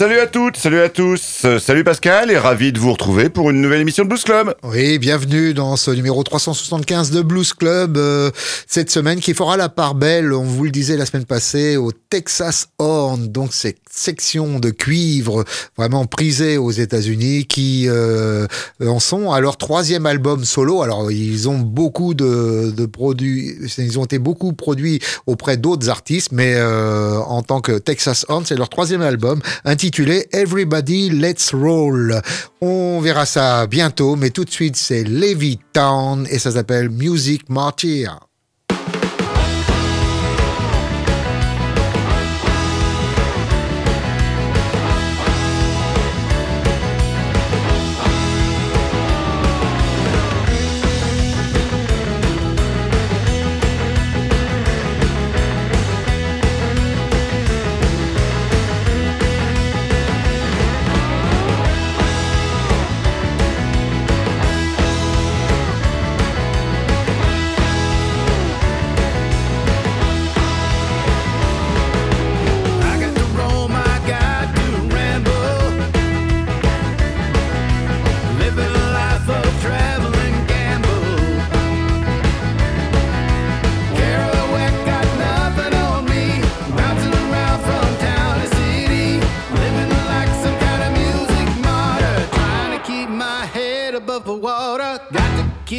Salut à toutes, salut à tous, euh, salut Pascal et ravi de vous retrouver pour une nouvelle émission de Blues Club. Oui, bienvenue dans ce numéro 375 de Blues Club. euh, cette semaine qui fera la part belle, on vous le disait la semaine passée, au Texas Horn, donc cette section de cuivre vraiment prisée aux États-Unis qui euh, en sont à leur troisième album solo. Alors ils ont beaucoup de, de produits, ils ont été beaucoup produits auprès d'autres artistes, mais euh, en tant que Texas Horn, c'est leur troisième album intitulé Everybody Let's Roll. On verra ça bientôt, mais tout de suite c'est Levittown et ça s'appelle Music Martyr.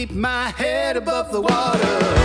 Keep my head above the water.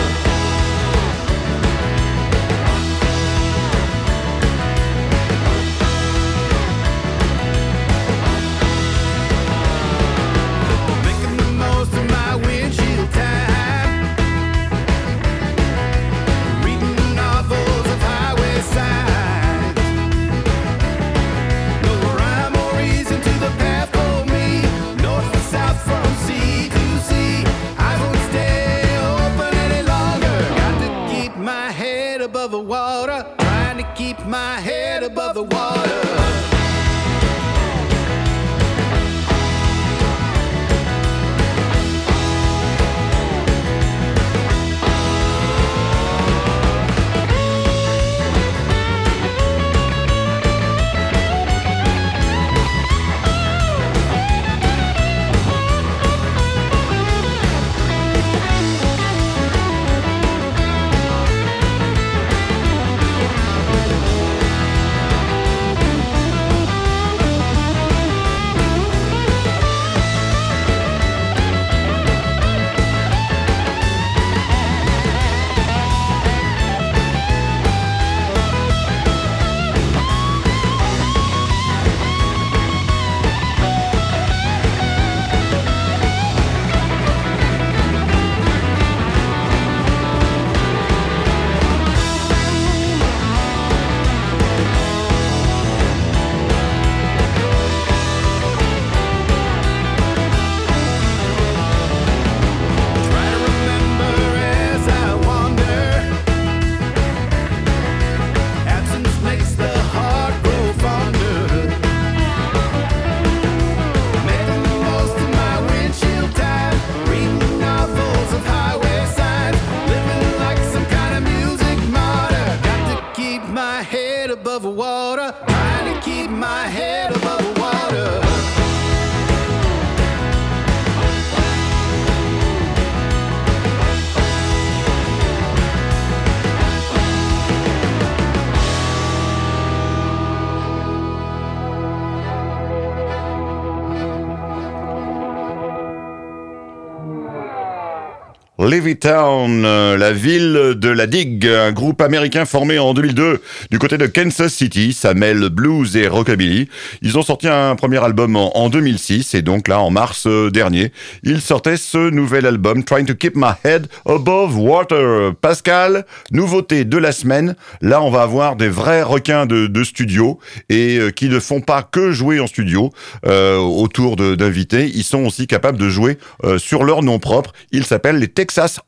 Levittown, euh, la ville de la digue, un groupe américain formé en 2002 du côté de Kansas City, ça mêle blues et rockabilly. Ils ont sorti un premier album en, en 2006 et donc là en mars euh, dernier, ils sortaient ce nouvel album Trying to Keep My Head Above Water. Pascal, nouveauté de la semaine, là on va avoir des vrais requins de, studio et euh, qui ne font pas que jouer en studio autour d'invités, ils sont aussi capables de jouer sur leur nom propre. Ils s'appellent les Texas Texas.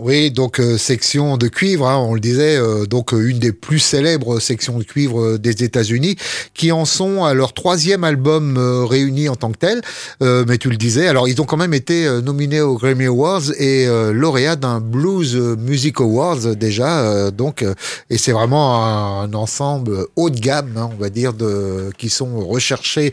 Oui, donc euh, section de cuivre, hein, on le disait, euh, donc euh, une des plus célèbres sections de cuivre euh, des États-Unis, qui en sont à leur troisième album euh, réuni en tant que tel. Mais tu le disais, alors ils ont quand même été nominés aux Grammy Awards et lauréats d'un Blues Music Awards déjà. donc, et c'est vraiment un, ensemble haut de gamme, hein, on va dire, de, qui sont recherchés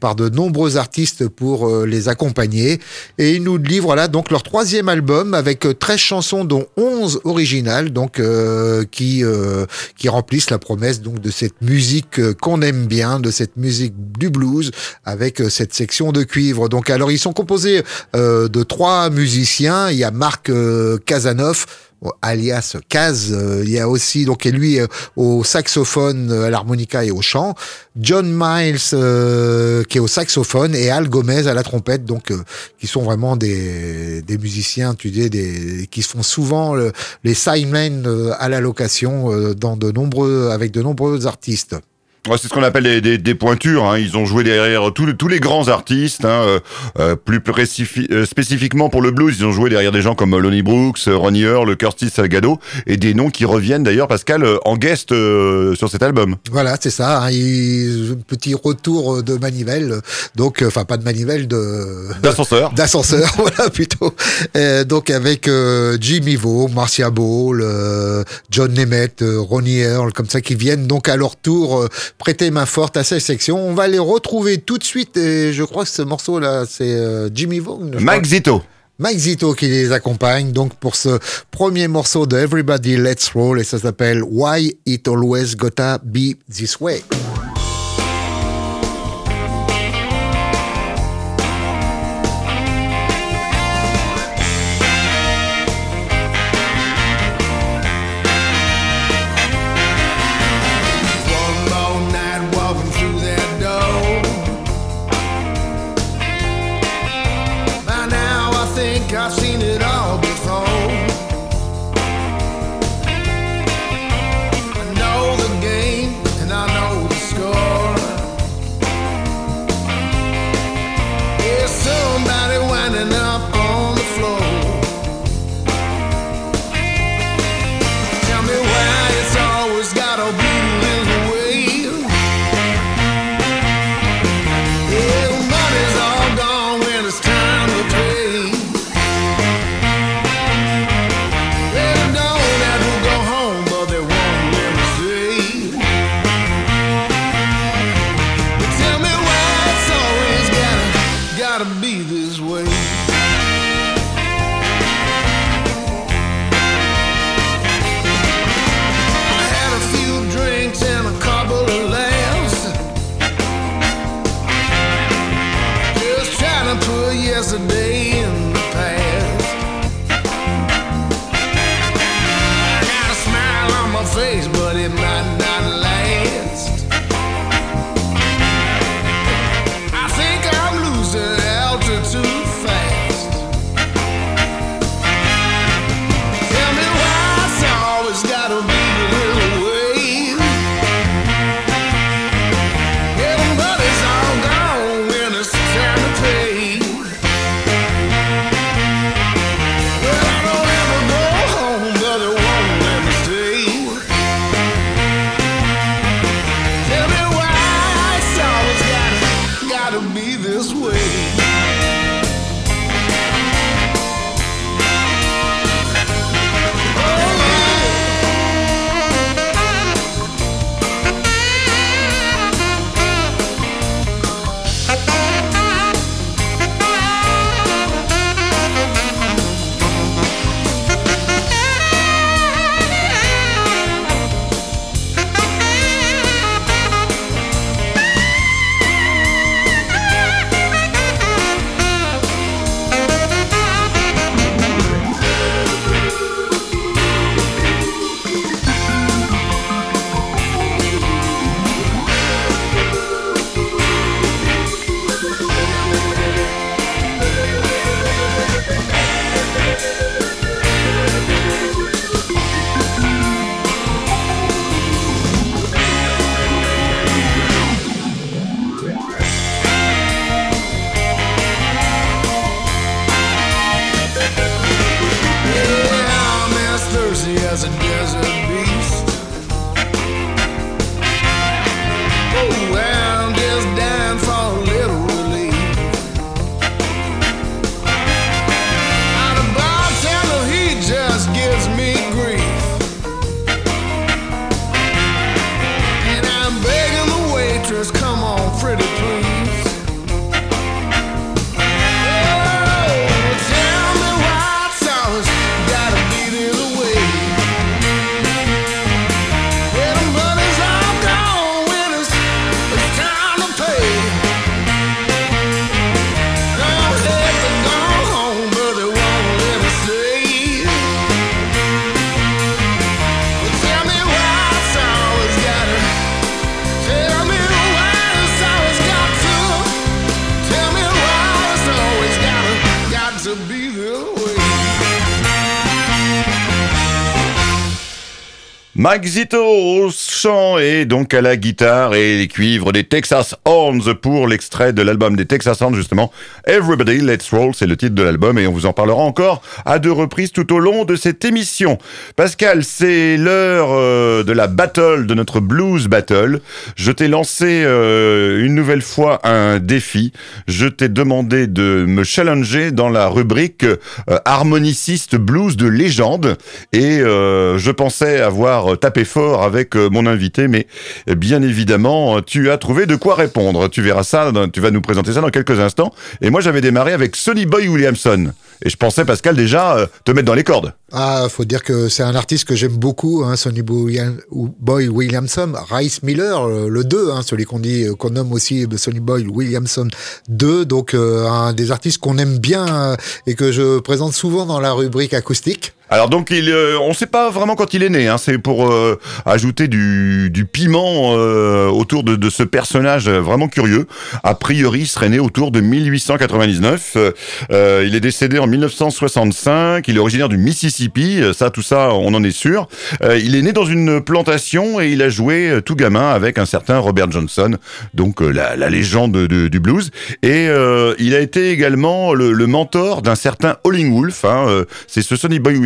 par de nombreux artistes pour les accompagner. Et ils nous livrent là donc leur troisième album avec euh, 13 chansons dont 11 originales donc euh, qui euh, qui remplissent la promesse donc de cette musique euh, qu'on aime bien, de cette musique du blues avec euh, cette section de cuivre. Donc alors ils sont composés euh, de trois musiciens, il y a Marc euh, Casanov alias Kaz, euh, il y a aussi donc et lui euh, au saxophone, euh, à l'harmonica et au chant, John Miles euh, qui est au saxophone et Al Gomez à la trompette, donc euh, qui sont vraiment des, des musiciens, tu dis, des qui font souvent le- les sidemen euh, à la location euh, dans de nombreux avec de nombreux artistes. Ouais, c'est ce qu'on appelle des, des, des pointures. Hein. Ils ont joué derrière tous les, tous les grands artistes. Hein. Euh, euh, plus euh, spécifiquement pour le blues, ils ont joué derrière des gens comme Lonnie Brooks, euh, Ronnie Earl, Curtis Salgado, et des noms qui reviennent d'ailleurs, Pascal, euh, en guest euh, sur cet album. Voilà, c'est ça. Hein, il- petit retour de manivelle, donc enfin pas de manivelle de D'ascenseur. d'ascenseur, voilà plutôt. Donc avec euh, Jimmy Vaux, Marcia Ball, euh, John Nemeth, Ronnie Earl, comme ça qui viennent donc à leur tour prêter main forte à cette section. On va les retrouver tout de suite et je crois que ce morceau là c'est euh, Jimmy crois. Mike Zito. Mike Zito qui les accompagne donc pour ce premier morceau de Everybody Let's Roll et ça s'appelle Why It Always Gotta Be This Way. Mike Zito au chant et donc à la guitare et les cuivres des Texas Horns pour l'extrait de l'album des Texas Horns justement. Everybody Let's Roll, c'est le titre de l'album et on vous en parlera encore à deux reprises tout au long de cette émission. Pascal, c'est l'heure euh, de la battle, de notre blues battle. Je t'ai lancé euh, une nouvelle fois un défi. Je t'ai demandé de me challenger dans la rubrique euh, harmoniciste blues de légende et je pensais avoir tapé fort avec euh, mon invité, mais euh, bien évidemment, euh, tu as trouvé de quoi répondre. Tu verras ça, tu vas nous présenter ça dans quelques instants. Et moi, j'avais démarré avec Sonny Boy Williamson. Et je pensais, Pascal, déjà euh, te mettre dans les cordes. Ah, faut dire que c'est un artiste que j'aime beaucoup, hein, Sonny Boy, Williamson, Rice Miller, euh, le 2, hein, celui qu'on dit, euh, qu'on nomme aussi euh, Sonny Boy Williamson 2, donc euh, un des artistes qu'on aime bien euh, et que je présente souvent dans la rubrique acoustique. Alors donc, il, euh, on ne sait pas vraiment quand il est né. Hein, c'est pour euh, ajouter du, du piment euh, autour de, de ce personnage euh, vraiment curieux. A priori, il serait né autour de 1899. Euh, euh, il est décédé en 1965. Il est originaire du Mississippi. Ça, tout ça, on en est sûr. Il est né dans une plantation et il a joué tout gamin avec un certain Robert Johnson, donc la, la légende de- du blues. Et il a été également le, le mentor d'un certain Howling Wolf. Hein, c'est ce Sonny Boy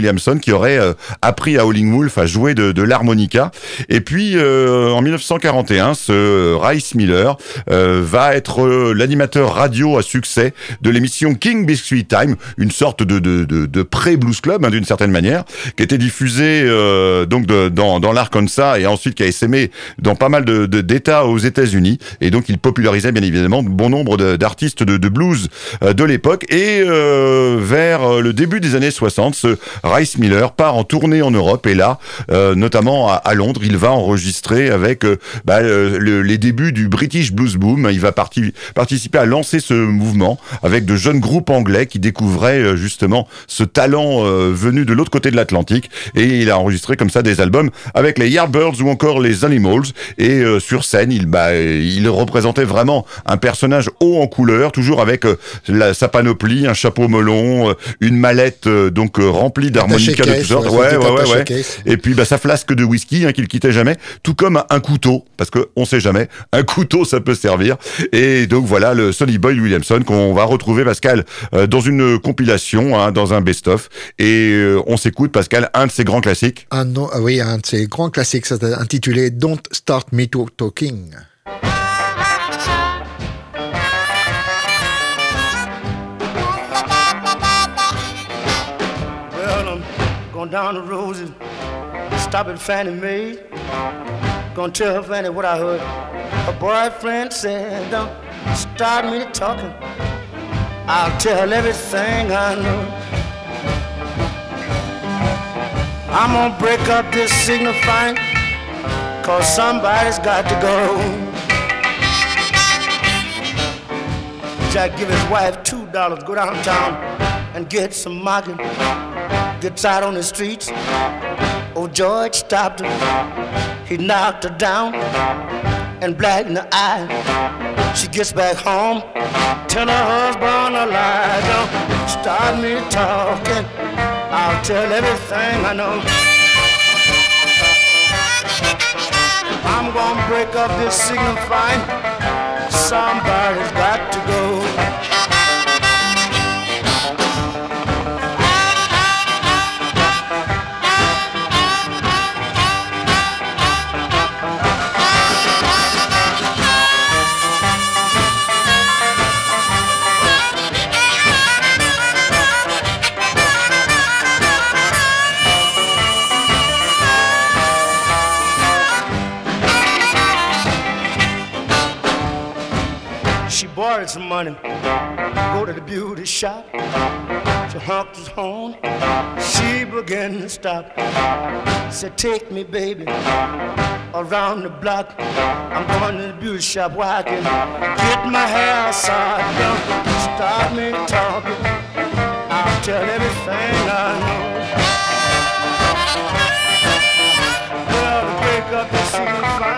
Qui aurait euh, appris à Howling Wolf à jouer de, l'harmonica. Et puis euh, en 1941, ce Rice Miller euh, va être l'animateur radio à succès de l'émission King Biscuit Time, une sorte de, de, de, pré-blues club hein, d'une certaine manière, qui était diffusée euh, donc dans, dans l'Arkansas et ensuite qui a essaimé dans pas mal de de- d'États aux États-Unis. Et donc il popularisait bien évidemment bon nombre d'artistes de, blues de l'époque. Et vers le début des années 60, ce Rice Miller part en tournée en Europe et là, euh, notamment à, Londres, il va enregistrer avec euh, bah, euh, le- les débuts du British Blues Boom. Il va parti- participer à lancer ce mouvement avec de jeunes groupes anglais qui découvraient euh, justement ce talent venu de l'autre côté de l'Atlantique. Et il a enregistré comme ça des albums avec les Yardbirds ou encore les Animals. Et sur scène, il, bah, il représentait vraiment un personnage haut en couleur, toujours avec sa panoplie, un chapeau melon, une mallette donc remplie de toutes sortes. Ouais, ouais, ouais, ouais. Et puis bah, sa flasque de whisky hein, qu'il quittait jamais, tout comme un couteau, parce que on sait jamais, un couteau ça peut servir. Et donc voilà le Sonny Boy Williamson qu'on va retrouver Pascal euh, dans une compilation, hein, dans un best-of. Et euh, on s'écoute Pascal un de ses grands classiques. Un, ah oui, un de ses grands classiques, c'est intitulé Don't Start Me to Talking. Down the road and stop at Fannie Mae. Gonna tell her Fannie what I heard. Her boyfriend said, Don't start me talking. I'll tell everything I know. I'm gonna break up this signifying, cause somebody's got to go. Jack give his wife two dollars, go downtown and get some market. Gets out on the streets. Oh, George stopped her. He knocked her down and black in the eye. She gets back home, tell her husband a lie. Don't start me talking. I'll tell everything I know. I'm gonna break up this signifying. Somebody's got to go. Some money, go to the beauty shop. She honked his horn. She began to stop. Said, Take me, baby, around the block. I'm going to the beauty shop where I can get my hair side done. Stop me talking. I'll tell everything I know. Well, wake up and see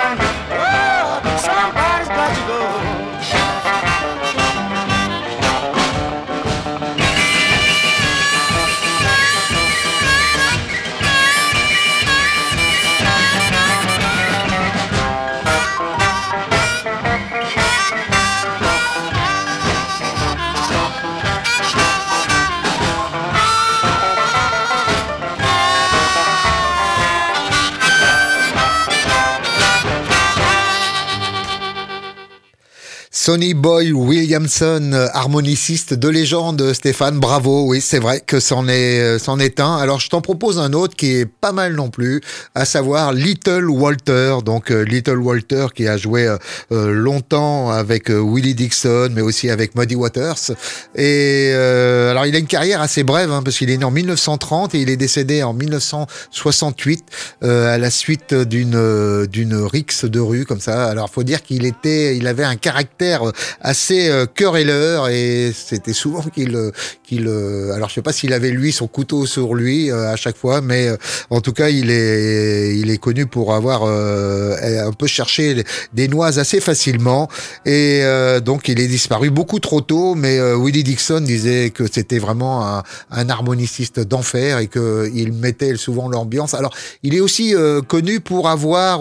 Sonny Boy Williamson, euh, harmoniciste de légende, Stéphane, bravo. Oui, c'est vrai que c'en est, euh, c'en est un. Alors, je t'en propose un autre qui est pas mal non plus, à savoir Little Walter. Donc, euh, Little Walter qui a joué euh, longtemps avec Willie Dixon, mais aussi avec Muddy Waters. Et euh, alors, il a une carrière assez brève, hein, parce qu'il est né en 1930 et il est décédé en 1968 euh, à la suite d'une d'une rixe de rue comme ça. Alors, faut dire qu'il était, il avait un caractère assez euh, querelleur et c'était souvent qu'il euh, qu'il euh, alors je sais pas s'il avait lui son couteau sur lui euh, à chaque fois mais euh, en tout cas il est il est connu pour avoir un peu cherché des noises assez facilement. Et donc il est disparu beaucoup trop tôt mais Willie Dixon disait que c'était vraiment un, un harmoniciste d'enfer et que il mettait souvent l'ambiance. Alors il est aussi connu pour avoir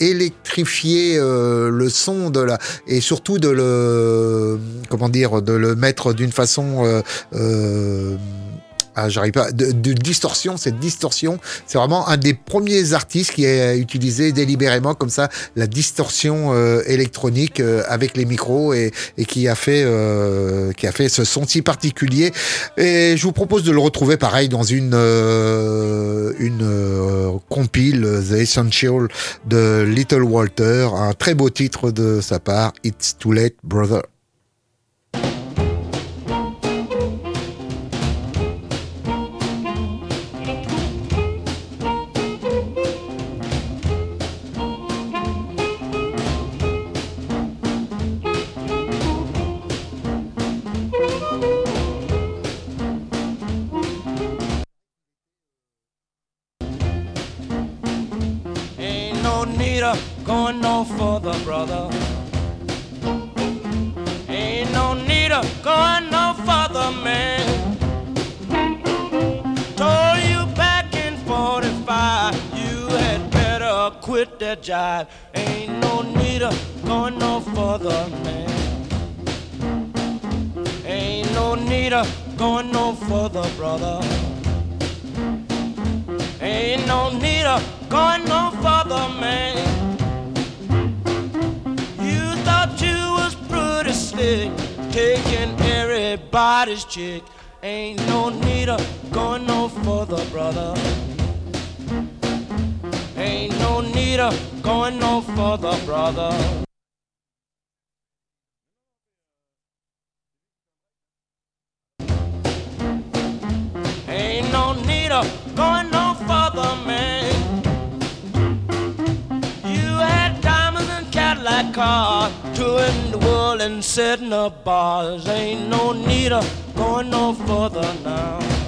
électrifié le son de la et surtout de le comment dire de le mettre d'une façon ah, j'arrive pas. De, de distorsion, cette distorsion, c'est vraiment un des premiers artistes qui a utilisé délibérément comme ça la distorsion euh, électronique euh, avec les micros et, et qui a fait euh, qui a fait ce son si particulier. Et je vous propose de le retrouver pareil dans une euh, une euh, compile The Essential de Little Walter, un très beau titre de sa part, It's Too Late, Brother. Brother. Ain't no need of going no further, man. You had diamonds and Cadillac cars, touring the world and setting up bars. Ain't no need of going no further now.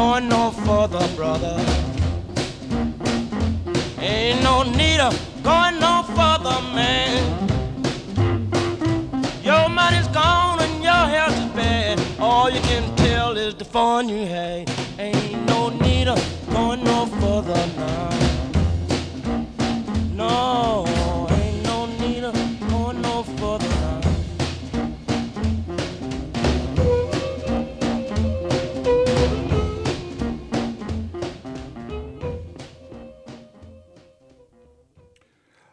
Going no further, brother. Ain't no need of going no further, man. Your money's gone and your health is bad. All you can tell is the fun you had. Ain't no need of going no further now.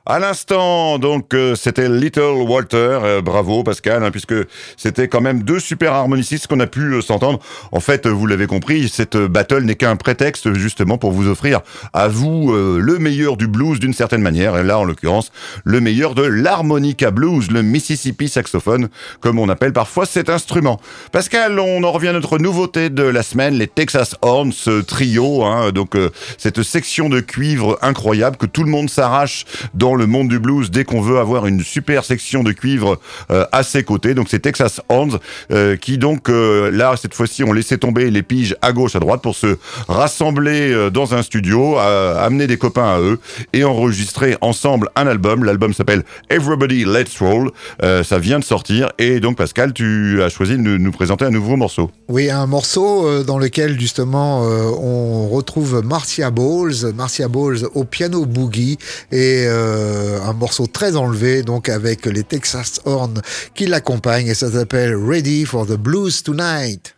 À l'instant, donc, euh, c'était Little Walter. Euh, bravo, Pascal, hein, puisque c'était quand même deux super harmonicistes qu'on a pu euh, s'entendre. En fait, euh, vous l'avez compris, cette euh, battle n'est qu'un prétexte justement pour vous offrir à vous le meilleur du blues d'une certaine manière. Et là, en l'occurrence, le meilleur de l'harmonica blues, le Mississippi saxophone, comme on appelle parfois cet instrument. Pascal, on en revient à notre nouveauté de la semaine, les Texas Horns, trio, hein, donc cette section de cuivre incroyable que tout le monde s'arrache dans le monde du blues dès qu'on veut avoir une super section de cuivre euh, à ses côtés. Donc c'est Texas Horns euh, qui donc euh, là cette fois-ci ont laissé tomber les piges à gauche à droite pour se rassembler dans un studio, amener des copains à eux et enregistrer ensemble un album. L'album s'appelle Everybody Let's Roll. Ça vient de sortir et donc Pascal, tu as choisi de nous- présenter un nouveau morceau. Oui, un morceau dans lequel justement on retrouve Marcia Bowles, Marcia Bowles au piano boogie et un morceau très enlevé donc avec les Texas Horns qui l'accompagnent et ça s'appelle Ready for the Blues Tonight.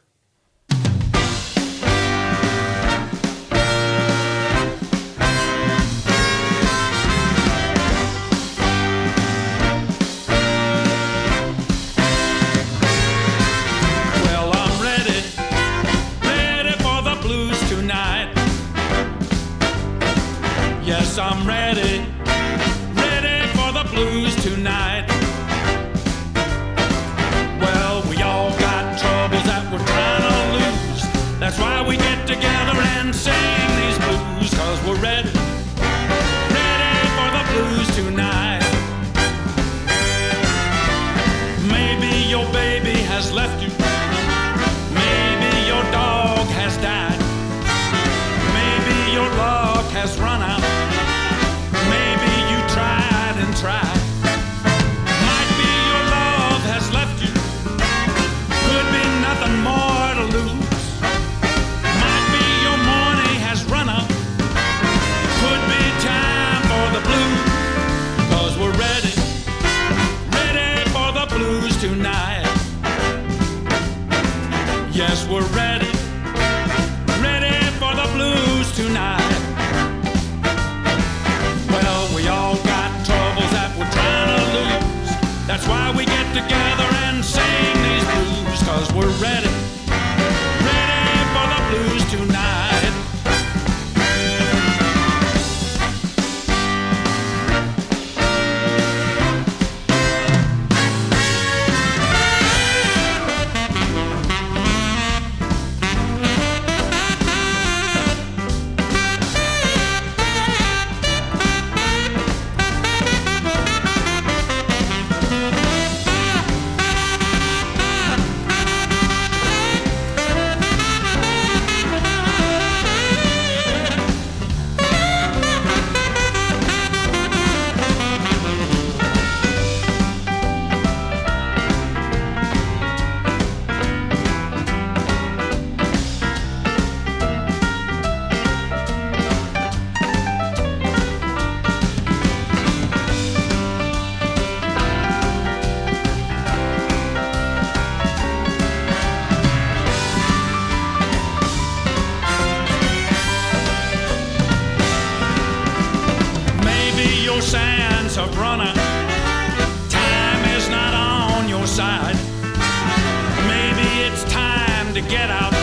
Get out.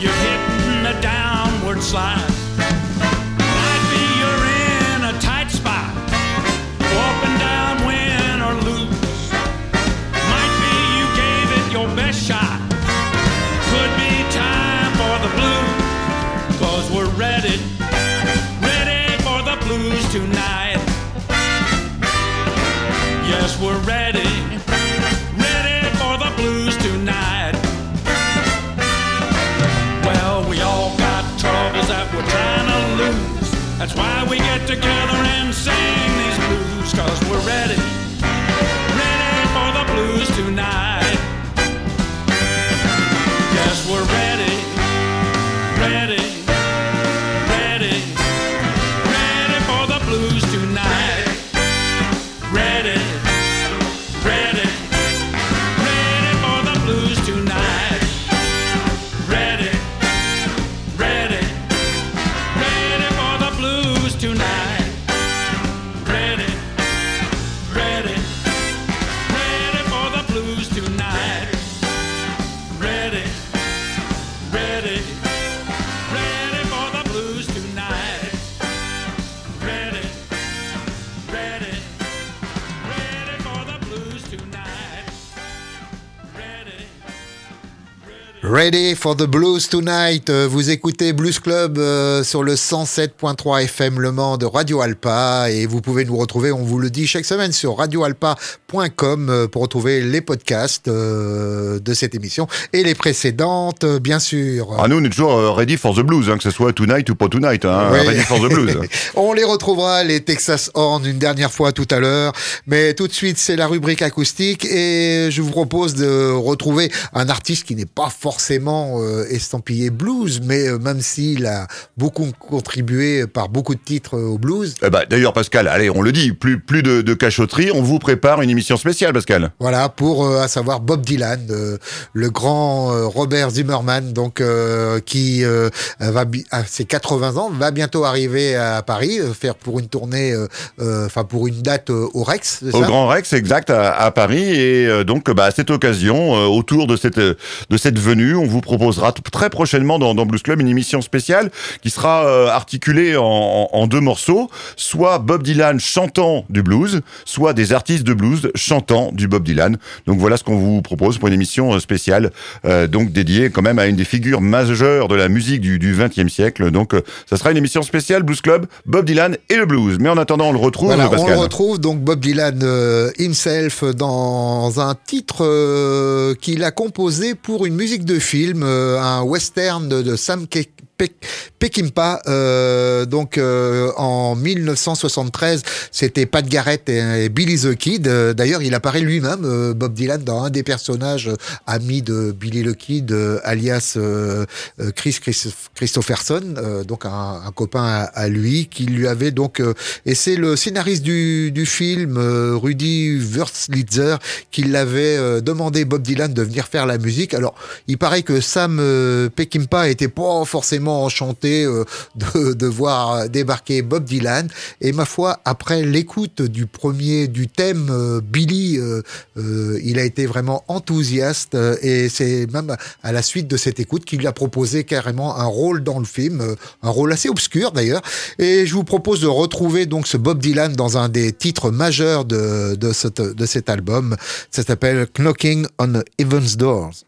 You're hitting a downward slide. We get together and sing. These blues, cause we're ready, Ready for the blues tonight. Euh, Vous écoutez Blues Club euh, sur le 107.3 FM Le Mans de Radio Alpa et vous pouvez nous retrouver, on vous le dit chaque semaine sur radioalpa.com euh, pour retrouver les podcasts de cette émission et les précédentes, bien sûr. Ah, nous, on est toujours ready for the blues, hein, que ce soit tonight ou pas tonight. Hein, Oui. Ready for the blues. On les retrouvera, les Texas Horn, une dernière fois tout à l'heure. Mais tout de suite, c'est la rubrique acoustique et je vous propose de retrouver un artiste qui n'est pas forcément euh, estampillé blues, mais euh, même s'il a beaucoup contribué par beaucoup de titres euh, au blues. Eh ben, D'ailleurs, Pascal, allez, on le dit, plus, plus de, de cachotterie, on vous prépare une émission spéciale, Pascal. Voilà, pour à savoir Bob Dylan, le grand Robert Zimmerman, donc qui va à ses 80 ans va bientôt arriver à Paris, faire pour une tournée, enfin pour une date au Rex. Au ça? Grand Rex, exact, à, à Paris. Et donc, bah, à cette occasion, autour de cette, de cette venue, on vous proposera très prochainement dans, dans Blues Club une émission spéciale qui sera euh, articulée en, en- en deux morceaux, soit Bob Dylan chantant du blues, soit des artistes de blues chantant du Bob Dylan. Donc voilà ce qu'on vous propose pour une émission euh, spéciale, euh, donc dédiée quand même à une des figures majeures de la musique du, du 20e siècle. Donc, euh, ça sera une émission spéciale Blues Club, Bob Dylan et le blues. Mais en attendant, on le retrouve, Voilà, on le retrouve donc Bob Dylan himself dans un titre qu'il a composé pour une musique de film, euh, un western de, de Sam Ke- Pe- Peckinpah. euh, donc euh, en 1973, c'était Pat Garrett et, Billy the Kid. Euh, D'ailleurs, il apparaît lui-même, euh, Bob Dylan, dans un des personnages euh, amis de Billy the Kid, alias Chris Christoph- Christopherson, donc un, copain à, lui, qui lui avait donc et c'est le scénariste du, film, Rudy Wurlitzer, qui l'avait demandé Bob Dylan de venir faire la musique. Alors, il paraît que Sam Peckinpah était pas forcément enchanté euh, de, de voir débarquer Bob Dylan. Et ma foi, après l'écoute du premier du thème euh, Billy, euh, il a été vraiment enthousiaste. et c'est même à la suite de cette écoute qu'il a proposé carrément un rôle dans le film, un rôle assez obscur d'ailleurs. Et je vous propose de retrouver donc ce Bob Dylan dans un des titres majeurs de, de, de cet album. Ça s'appelle Knocking on Heaven's Doors.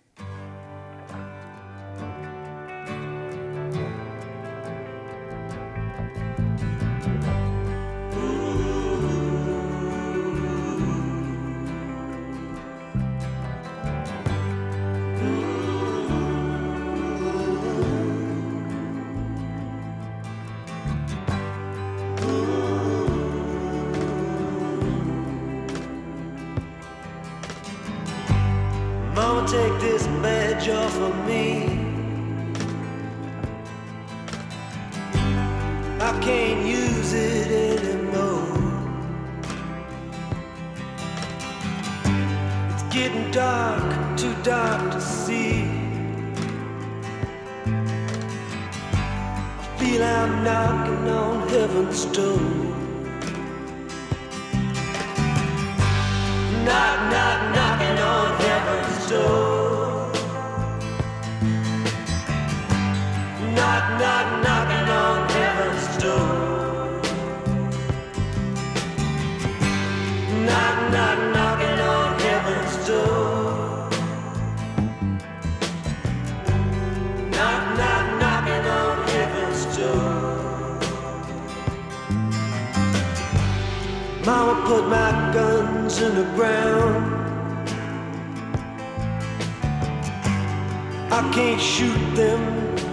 Can't shoot them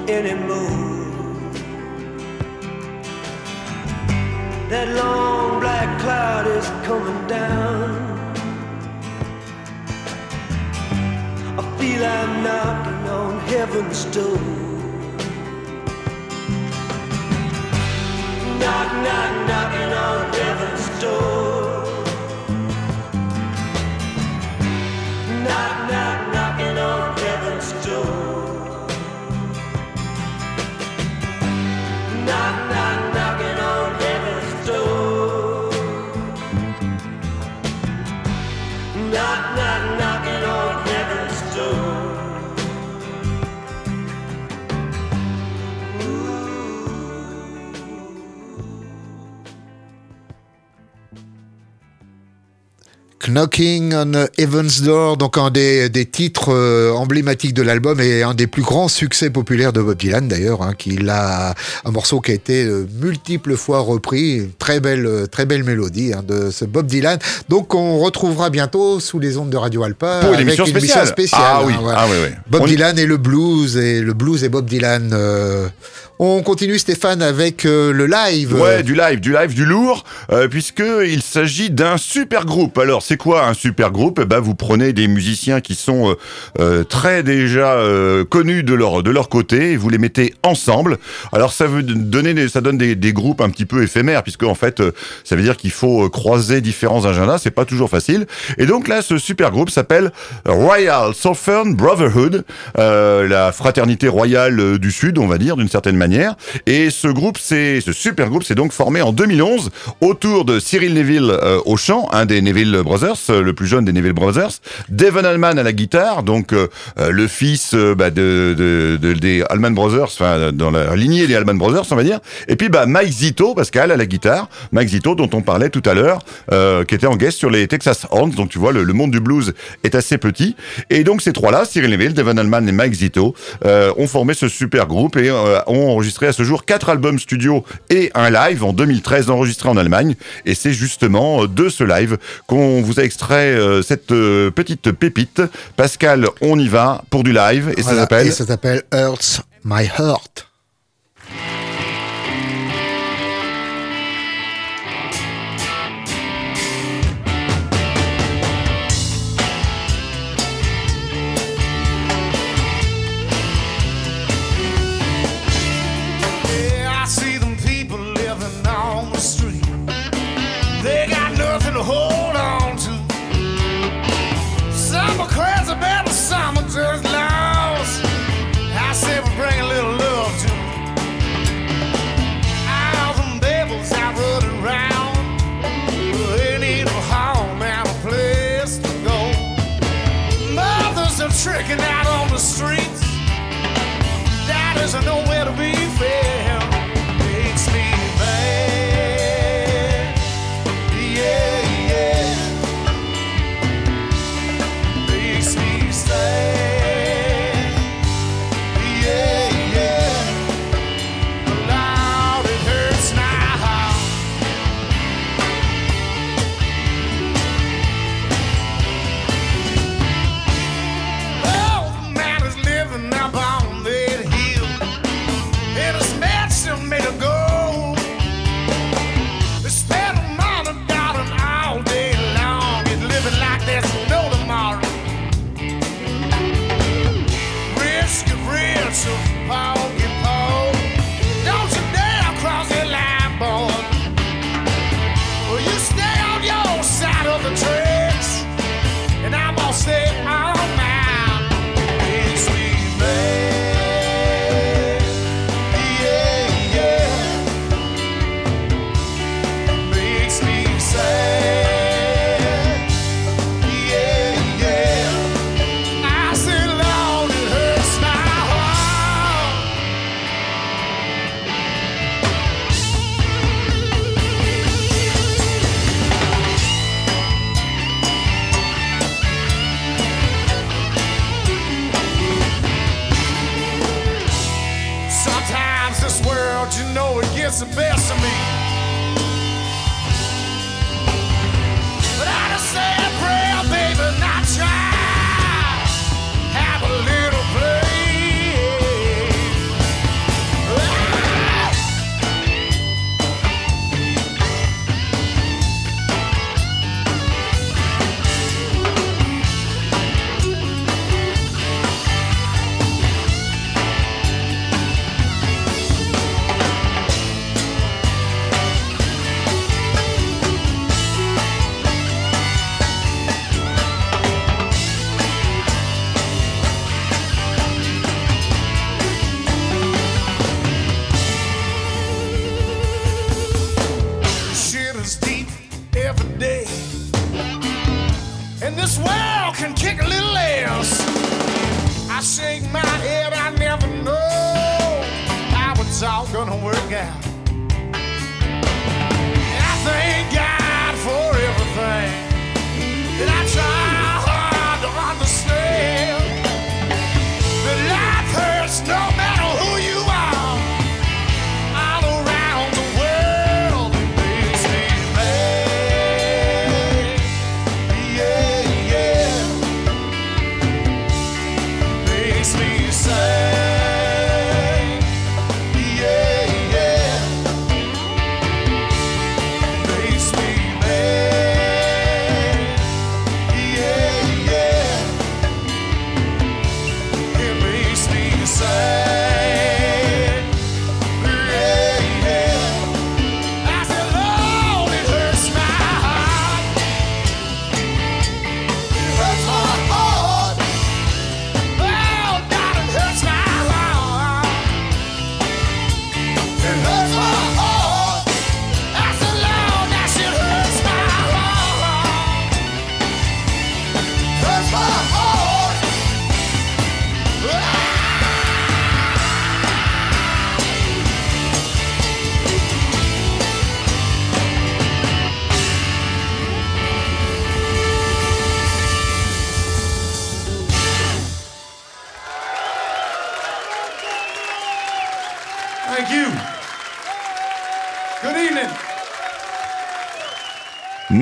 anymore. That long black cloud is coming down. I feel I'm knocking on heaven's door. Knocking on Heaven's Door, donc un des, des titres euh, emblématiques de l'album et un des plus grands succès populaires de Bob Dylan d'ailleurs, hein, qui a un morceau qui a été euh, multiples fois repris, une très belle, euh, très belle mélodie hein, de ce Bob Dylan. Donc on retrouvera bientôt sous les ondes de Radio Alpa Pour une avec émission une spéciale. émission spéciale. Ah oui, hein, ah oui, oui. Bob On Dylan et le blues et le blues et Bob Dylan. euh, on continue Stéphane avec euh, le live. Ouais, du live, du live, du lourd, puisque il s'agit d'un super groupe. Alors, c'est un super groupe Eh ben, vous prenez des musiciens qui sont euh, euh, très déjà euh, connus de leur de leur côté, et vous les mettez ensemble. Alors, ça veut donner, ça donne des, groupes un petit peu éphémères, puisque en fait, ça veut dire qu'il faut croiser différents agendas. C'est pas toujours facile. Et donc là, ce super groupe s'appelle Royal Southern Brotherhood, la fraternité royale du Sud, on va dire, d'une certaine manière. Et ce groupe, c'est ce super groupe, s'est donc formé en 2011 autour de Cyril Neville euh, au chant, un des Neville Brothers, le plus jeune des Neville Brothers, Devon Allman à la guitare, donc euh, euh, le fils euh, bah, de, de- de- des Allman Brothers, enfin dans la lignée des Allman Brothers, on va dire. Et puis bah Mike Zito, Pascal à la guitare, Mike Zito dont on parlait tout à l'heure, euh, qui était en guest sur les Texas Horns. Donc tu vois, le, monde du blues est assez petit. Et donc ces trois-là, Cyril Neville, Devon Allman et Mike Zito, euh, ont formé ce super groupe et euh, ont enregistré à ce jour quatre albums studio et un live en 2013 enregistré en Allemagne. Et c'est justement euh, de ce live qu'on vous a extrait euh, cette euh, petite pépite. Pascal, on y va pour du live et ça s'appelle et ça s'appelle Hurts My Heart. Know, it gets the best of me.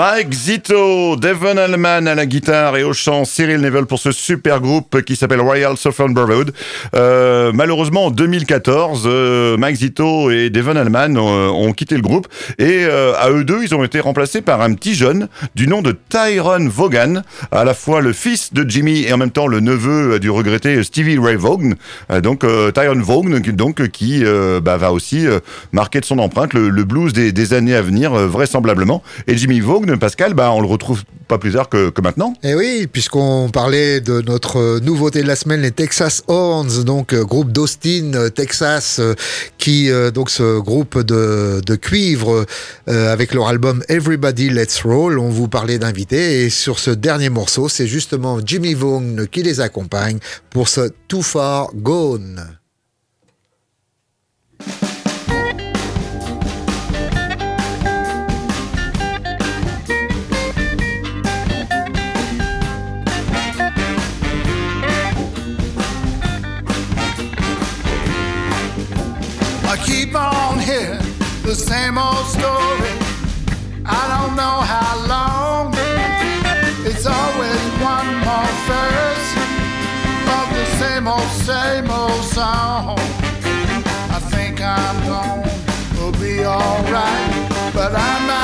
Mike Zito, Devon Allman à la guitare et au chant, Cyril Neville pour ce super groupe qui s'appelle Royal Southern Brotherhood. Euh, malheureusement, en 2014, euh, Mike Zito et Devon Allman euh, ont quitté le groupe et euh, à eux deux, ils ont été remplacés par un petit jeune du nom de Tyrone Vaughan, à la fois le fils de Jimmy et en même temps le neveu du regretté Stevie Ray Vaughan. Euh, donc euh, Tyrone Vaughan, donc qui euh, bah, va aussi euh, marquer de son empreinte le, blues des, années à venir, euh, vraisemblablement. Et Jimmy Vaughan, Pascal, bah, on le retrouve pas plus tard que, maintenant. Et Eh oui, puisqu'on parlait de notre euh, nouveauté de la semaine, les Texas Horns, donc euh, groupe d'Austin, euh, Texas, qui donc ce groupe de, de cuivre avec leur album Everybody Let's Roll, on vous parlait d'invités et sur ce dernier morceau, c'est justement Jimmy Vaughan qui les accompagne pour ce Too Far Gone. The same old story. I don't know how long. It's always one more verse of the same old, same old song. I think I'm gonna be alright, but I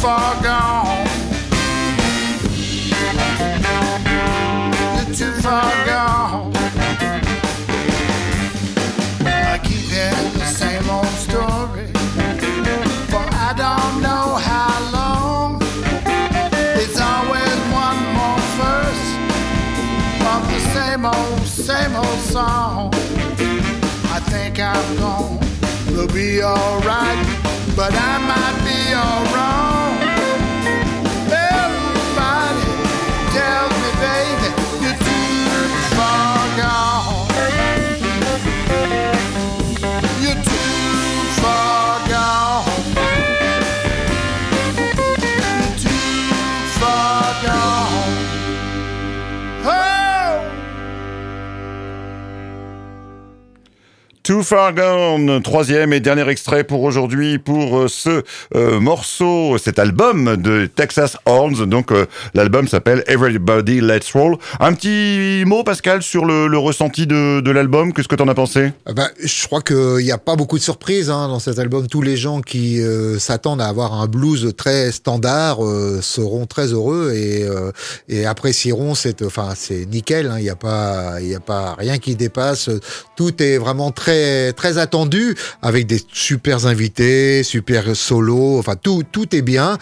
far gone. You're too far gone. I keep hearing the same old story. For I don't know how long. It's always one more verse of the same old, same old song. I think I'm gonna be alright, but I might be all wrong. Too Far Gone, troisième et dernier extrait pour aujourd'hui pour euh, ce euh, morceau, cet album de Texas Horns. Donc euh, l'album s'appelle Everybody Let's Roll. Un petit mot Pascal sur le, ressenti de, l'album, qu'est-ce que t'en as pensé? Ah bah, je crois qu'il n'y a pas beaucoup de surprises hein, dans cet album. Tous les gens qui s'attendent à avoir un blues très standard seront très heureux et, apprécieront c'est nickel. hein, Il n'y a a pas rien qui dépasse. Tout est vraiment très très attendu avec des super invités, super solos. Enfin, tout tout est bien.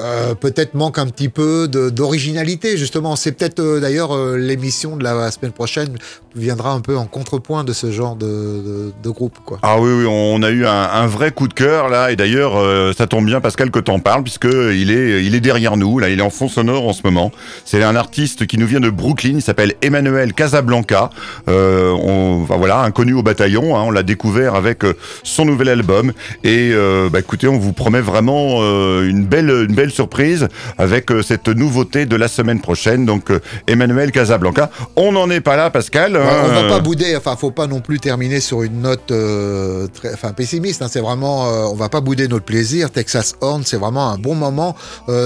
Euh, peut-être manque un petit peu d'originalité justement. C'est peut-être euh, d'ailleurs euh, l'émission de la semaine prochaine viendra un peu en contrepoint de ce genre de, groupe quoi. Ah oui, oui, on a eu un, vrai coup de cœur là, et d'ailleurs ça tombe bien Pascal que t'en parles puisque il est, il est derrière nous, là, il est en fond sonore en ce moment. C'est un artiste qui nous vient de Brooklyn, il s'appelle Emmanuel Casablanca. On, voilà, inconnu au bataillon, hein, on l'a découvert avec son nouvel album, et bah, écoutez, on vous promet vraiment une belle, une belle surprise avec euh, cette nouveauté de la semaine prochaine. Donc euh, Emmanuel Casablanca, on n'en est pas là, Pascal. Ouais, on va euh, pas bouder, enfin faut pas non plus terminer sur une note très, enfin pessimiste. Hein, c'est vraiment, on va pas bouder notre plaisir. Texas Horn, c'est vraiment un bon moment.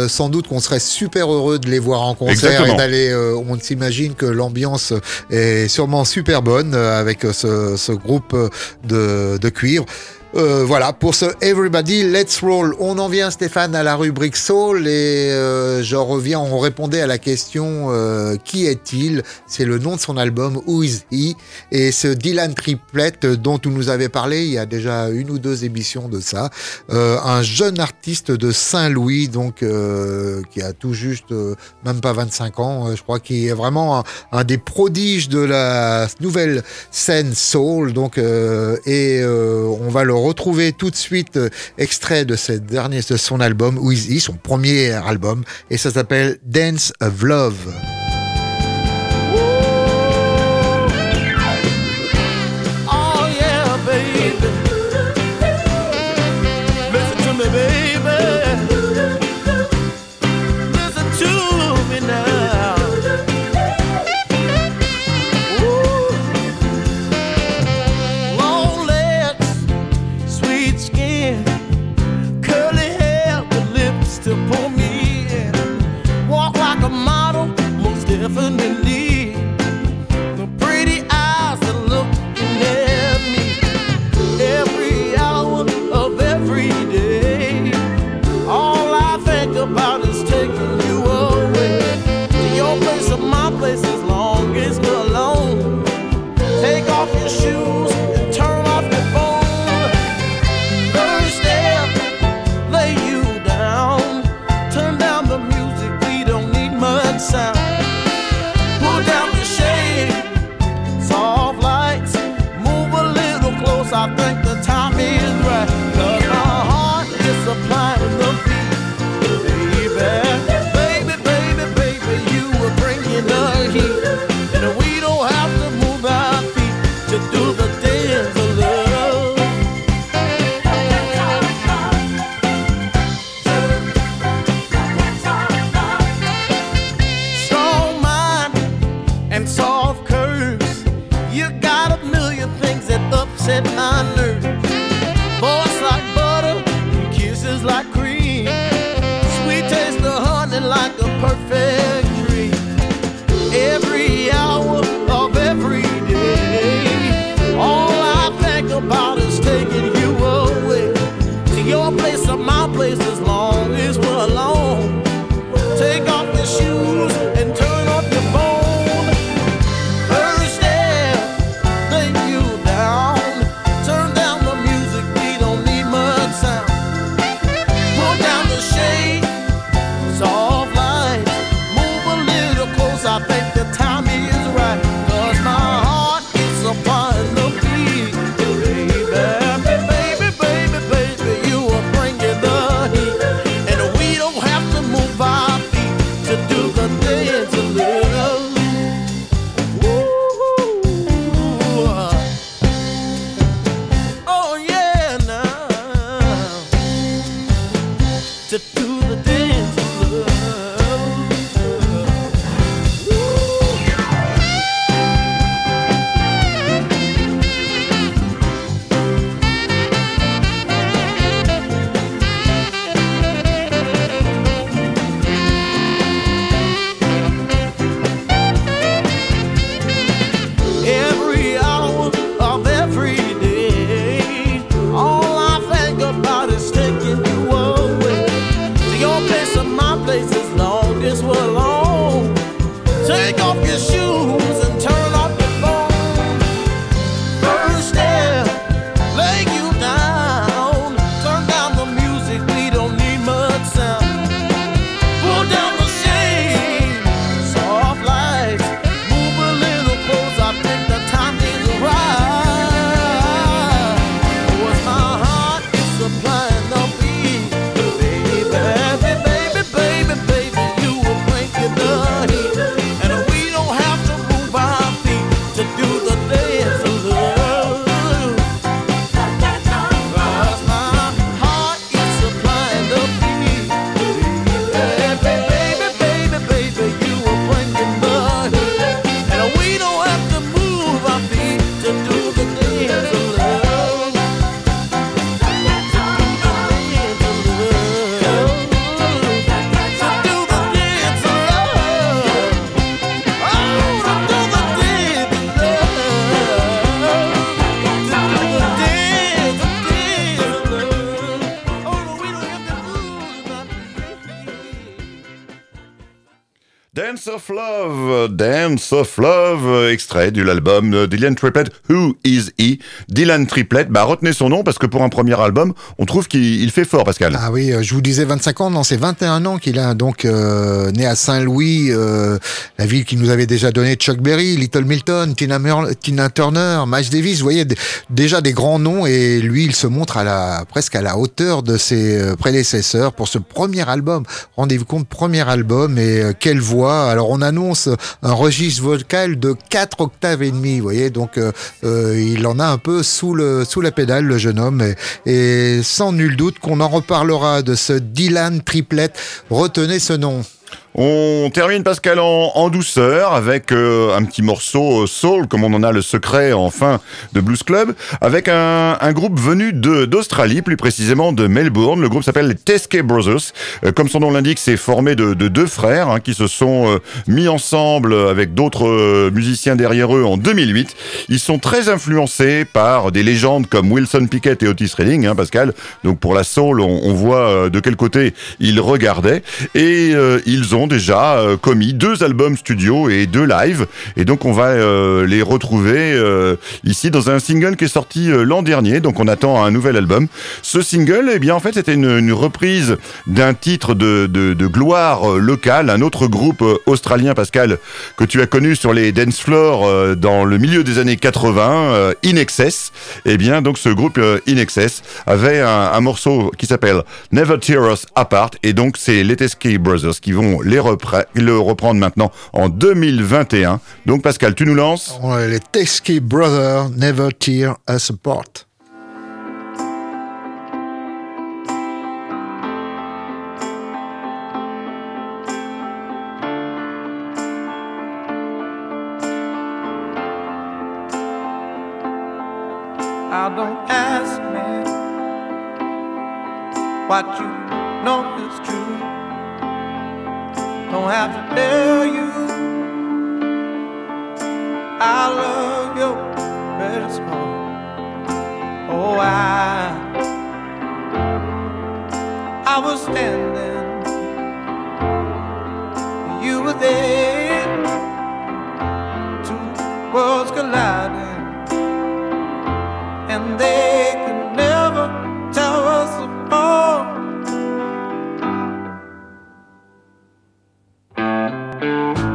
Sans doute qu'on serait super heureux de les voir en concert Exactement. et d'aller. on s'imagine que l'ambiance est sûrement super bonne avec ce, ce groupe de, de cuivre. Euh, voilà, pour ce Everybody Let's Roll, on en vient Stéphane à la rubrique Soul et euh, je reviens, on répondait à la question euh, qui est-il? C'est le nom de son album Who Is He? Et ce Dylan Triplet euh, dont tu nous avais parlé il y a déjà une ou deux émissions de ça, euh, un jeune artiste de Saint-Louis donc euh, qui a tout juste euh, même pas 25 ans, je crois qui est vraiment un, un des prodiges de la nouvelle scène soul. Donc et on va le retrouver tout de suite euh, extrait de de son album He, son premier album et ça s'appelle Dance of Love. Of Love, euh, extrait de l'album Dylan Triplett, Who Is He? Dylan Triplett, bah retenez son nom parce que pour un premier album, on trouve qu'il il fait fort, Pascal. Ah oui, euh, je vous disais 25 ans, non, c'est 21 ans qu'il a donc euh, né à Saint-Louis, euh, la ville qui nous avait déjà donné Chuck Berry, Little Milton, Tina, Turner, Miles Davis, vous voyez déjà des grands noms et lui il se montre à la presque à la hauteur de ses euh, prédécesseurs pour ce premier album. Rendez-vous compte, premier album et quelle voix. Alors on annonce un registre vocal de 4 octaves et demi, vous voyez, donc euh, euh, il en a un peu sous le sous la pédale le jeune homme et, et sans nul doute qu'on en reparlera de ce Dylan Triplett. Retenez ce nom. On termine Pascal en, douceur avec euh, un petit morceau euh, soul, comme on en a le secret en fin de Blues Club, avec un, groupe venu d'Australie, plus précisément de Melbourne. Le groupe s'appelle les Teskey Brothers. Euh, comme son nom l'indique, c'est formé de, de deux frères hein, qui se sont mis ensemble avec d'autres musiciens derrière eux en 2008. Ils sont très influencés par des légendes comme Wilson Pickett et Otis Redding, hein, Pascal. Donc pour la soul, on, on voit de quel côté ils regardaient et ils ont déjà euh, commis deux albums studio et deux live. Et donc on va euh, les retrouver euh, ici dans un single qui est sorti l'an dernier. Donc on attend un nouvel album. Ce single eh bien en fait c'était une, reprise d'un titre de, de, gloire locale. Un autre groupe australien Pascal que tu as connu sur les dance floors dans le milieu des années 80 euh, In Excess. Eh bien donc ce groupe In Excess avait un, un morceau qui s'appelle Never Tear Us Apart. Et donc c'est les Teskey Brothers qui vont les repre- le reprendre maintenant en 2021 donc Pascal tu nous lances? Ouais, Les Teskey Brothers Never Tear Us Apart. Have to tell you I love your precious heart. Oh, I I was standing, you were there, two worlds colliding, and they could never tell us apart. Música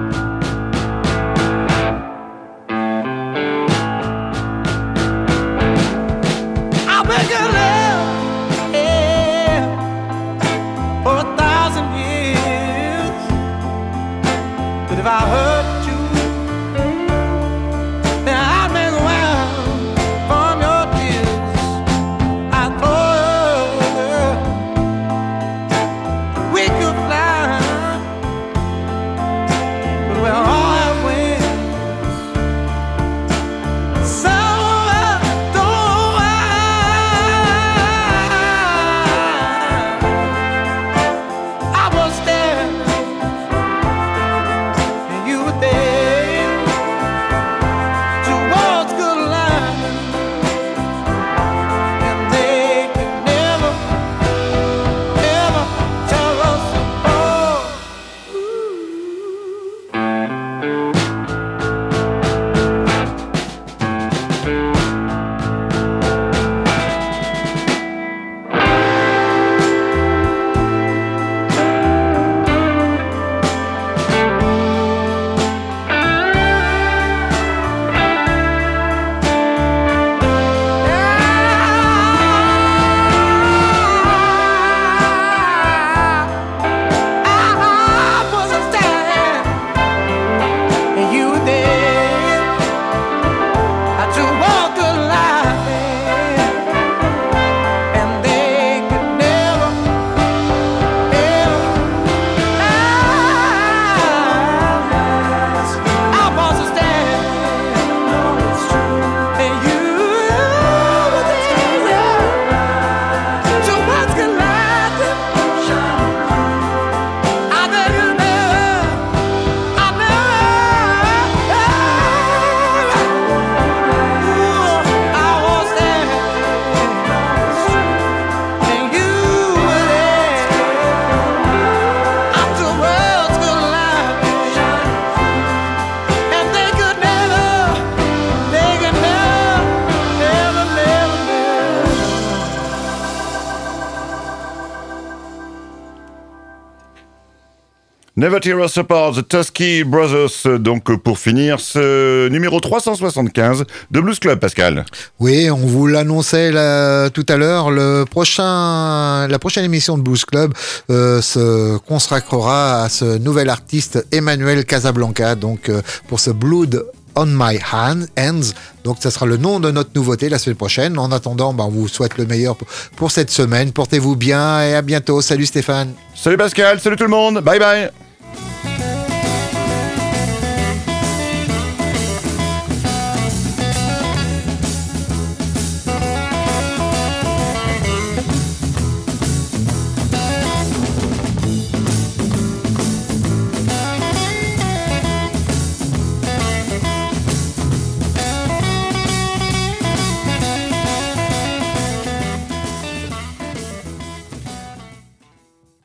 Never Tear Us Apart, The Tusky Brothers. Donc, pour finir, ce numéro 375 de Blues Club, Pascal. Oui, on vous l'annonçait là, tout à l'heure. Le prochain, la prochaine émission de Blues Club euh, se consacrera à ce nouvel artiste Emmanuel Casablanca. Donc, euh, pour ce Blood on My Hand, Hands. Donc, ça sera le nom de notre nouveauté la semaine prochaine. En attendant, ben, on vous souhaite le meilleur pour cette semaine. Portez-vous bien et à bientôt. Salut Stéphane. Salut Pascal, salut tout le monde, bye bye